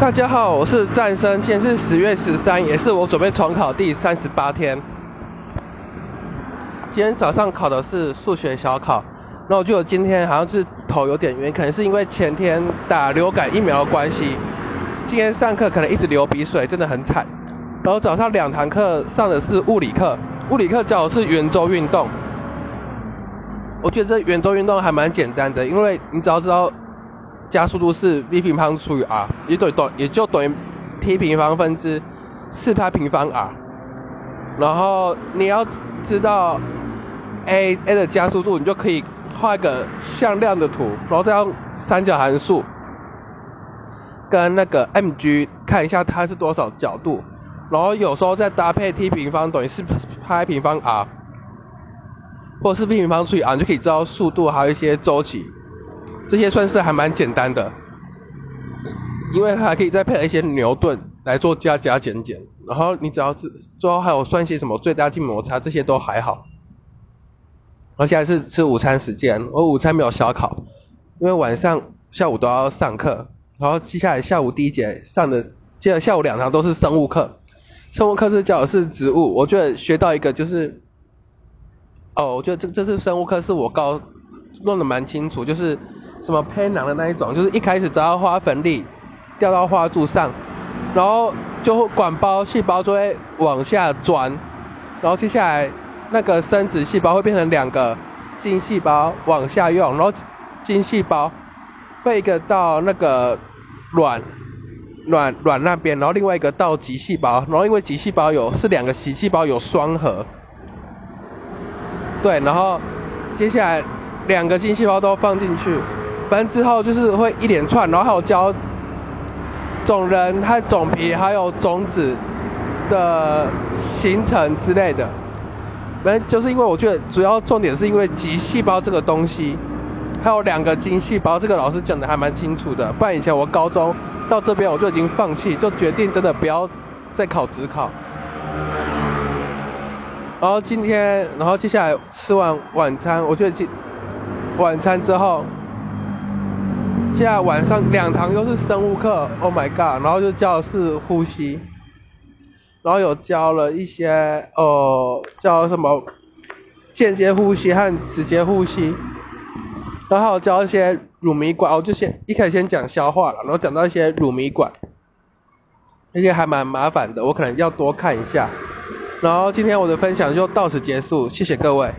大家好，我是战生，今天是十月十三，也是我准备重考第三十八天。今天早上考的是数学小考，那我觉得今天好像是头有点晕，可能是因为前天打流感疫苗的关系。今天上课可能一直流鼻水，真的很惨。然后早上两堂课上的是物理课，物理课教的是圆周运动。我觉得这圆周运动还蛮简单的，因为你只要知道加速度是 v 平方除以 r，也等于等也就等于 t 平方分之四派平方 r。然后你要知道 a a 的加速度，你就可以画一个向量的图，然后再用三角函数跟那个 mg 看一下它是多少角度，然后有时候再搭配 t 平方等于是派平方 r。或是 v 平方除以 r，你就可以知道速度，还有一些周期，这些算是还蛮简单的，因为还可以再配合一些牛顿来做加加减减，然后你只要是最后还有算一些什么最大静摩擦，这些都还好。然后现在是吃午餐时间，我午餐没有小考，因为晚上下午都要上课，然后接下来下午第一节上的，接着下午两堂都是生物课，生物课是教的是植物，我觉得学到一个就是。哦，我觉得这这次生物课是我高弄得蛮清楚，就是什么胚囊的那一种，就是一开始只要花粉粒掉到花柱上，然后就管包细胞就会往下钻，然后接下来那个生殖细胞会变成两个精细胞往下用，然后精细胞会一个到那个卵卵卵那边，然后另外一个到极细胞，然后因为极细胞有是两个极细胞有双核。对，然后接下来两个精细胞都放进去，反正之后就是会一连串，然后还有教种人、它种皮还有种子的形成之类的。反正就是因为我觉得主要重点是因为极细胞这个东西，还有两个精细胞，这个老师讲的还蛮清楚的。不然以前我高中到这边我就已经放弃，就决定真的不要再考职考。然后今天，然后接下来吃完晚餐，我觉得今晚餐之后，现在晚上两堂又是生物课，Oh my god！然后就教的是呼吸，然后有教了一些呃，教什么间接呼吸和直接呼吸，然后教一些乳糜管，我就先一开始先讲消化了，然后讲到一些乳糜管，那些还蛮麻烦的，我可能要多看一下。然后今天我的分享就到此结束，谢谢各位。